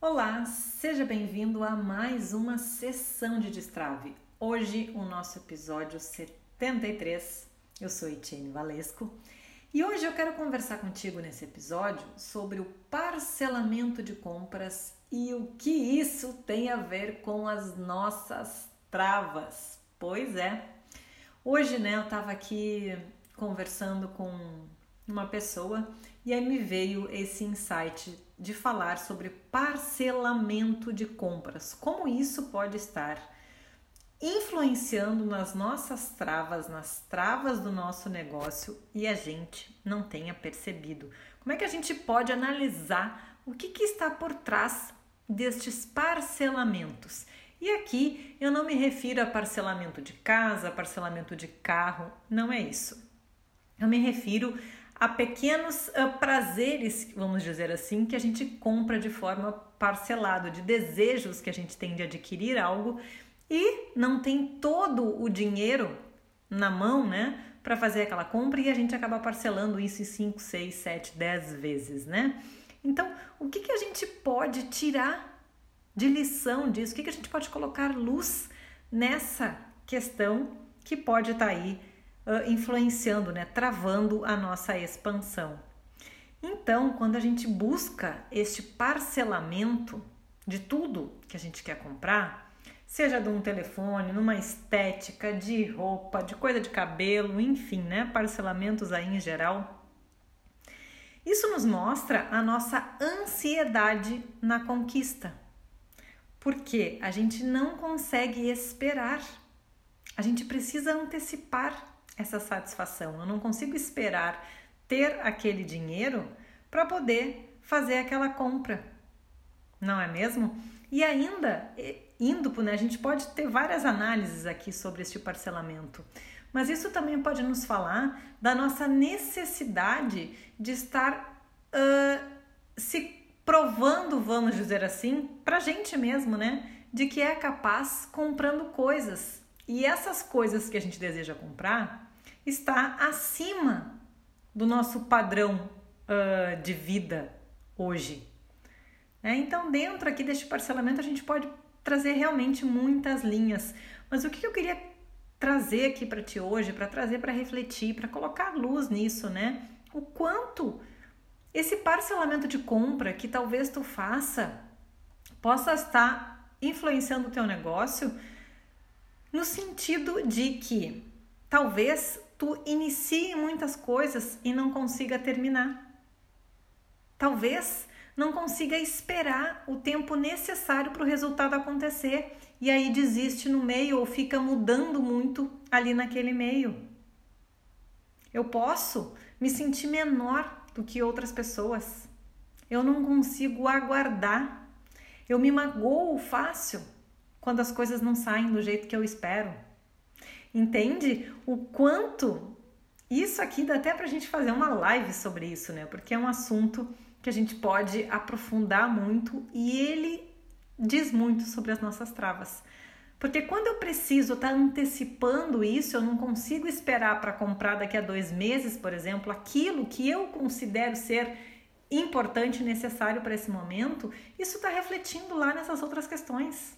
Olá, seja bem-vindo a mais uma sessão de destrave. Hoje o nosso episódio 73. Eu sou Etienne Valesco e hoje eu quero conversar contigo nesse episódio sobre o parcelamento de compras e o que isso tem a ver com as nossas travas. Pois é. Hoje, né, eu tava aqui conversando com uma pessoa e aí me veio esse insight de falar sobre parcelamento de compras. Como isso pode estar influenciando nas nossas travas, nas travas do nosso negócio e a gente não tenha percebido. Como é que a gente pode analisar o que, que está por trás destes parcelamentos? E aqui eu não me refiro a parcelamento de casa, parcelamento de carro, não é isso. Eu me refiro a pequenos uh, prazeres, vamos dizer assim, que a gente compra de forma parcelada, de desejos que a gente tem de adquirir algo e não tem todo o dinheiro na mão, né, para fazer aquela compra e a gente acaba parcelando isso em 5, 6, 7, 10 vezes, né? Então, o que, que a gente pode tirar de lição disso? O que, que a gente pode colocar luz nessa questão que pode estar tá aí uh, influenciando, né, travando a nossa expansão. Então, quando a gente busca este parcelamento de tudo que a gente quer comprar, seja de um telefone, numa estética, de roupa, de coisa de cabelo, enfim, né, parcelamentos aí em geral, isso nos mostra a nossa ansiedade na conquista. Porque a gente não consegue esperar. A gente precisa antecipar essa satisfação. Eu não consigo esperar ter aquele dinheiro para poder fazer aquela compra. Não é mesmo? E ainda, indo, né, a gente pode ter várias análises aqui sobre este parcelamento, mas isso também pode nos falar da nossa necessidade de estar uh, se provando, vamos dizer assim, para a gente mesmo, né, de que é capaz comprando coisas. E essas coisas que a gente deseja comprar, está acima do nosso padrão uh, de vida hoje. É, então, dentro aqui deste parcelamento, a gente pode trazer realmente muitas linhas. Mas o que eu queria trazer aqui para ti hoje, para trazer para refletir, para colocar luz nisso, né? O quanto esse parcelamento de compra que talvez tu faça possa estar influenciando o teu negócio no sentido de que talvez tu inicie muitas coisas e não consiga terminar. Talvez não consiga esperar o tempo necessário para o resultado acontecer e aí desiste no meio ou fica mudando muito ali naquele meio. Eu posso me sentir menor do que outras pessoas. Eu não consigo aguardar. Eu me magoo fácil quando as coisas não saem do jeito que eu espero. Entende o quanto isso aqui dá até para a gente fazer uma live sobre isso, né? Porque é um assunto que a gente pode aprofundar muito e ele diz muito sobre as nossas travas. Porque quando eu preciso estar tá antecipando isso, eu não consigo esperar para comprar daqui a dois meses, por exemplo, aquilo que eu considero ser importante e necessário para esse momento, isso está refletindo lá nessas outras questões.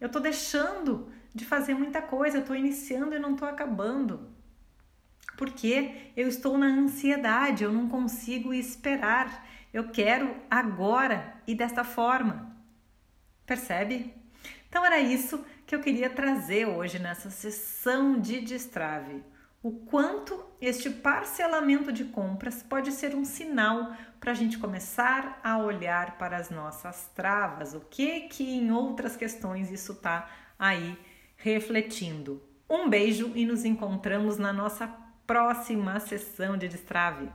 Eu estou deixando de fazer muita coisa, eu estou iniciando e não estou acabando. Porque eu estou na ansiedade, eu não consigo esperar. Eu quero agora e desta forma. Percebe? Então era isso que eu queria trazer hoje nessa sessão de destrave. O quanto este parcelamento de compras pode ser um sinal para a gente começar a olhar para as nossas travas, o que que em outras questões isso está aí refletindo. Um beijo e nos encontramos na nossa próxima sessão de destrave.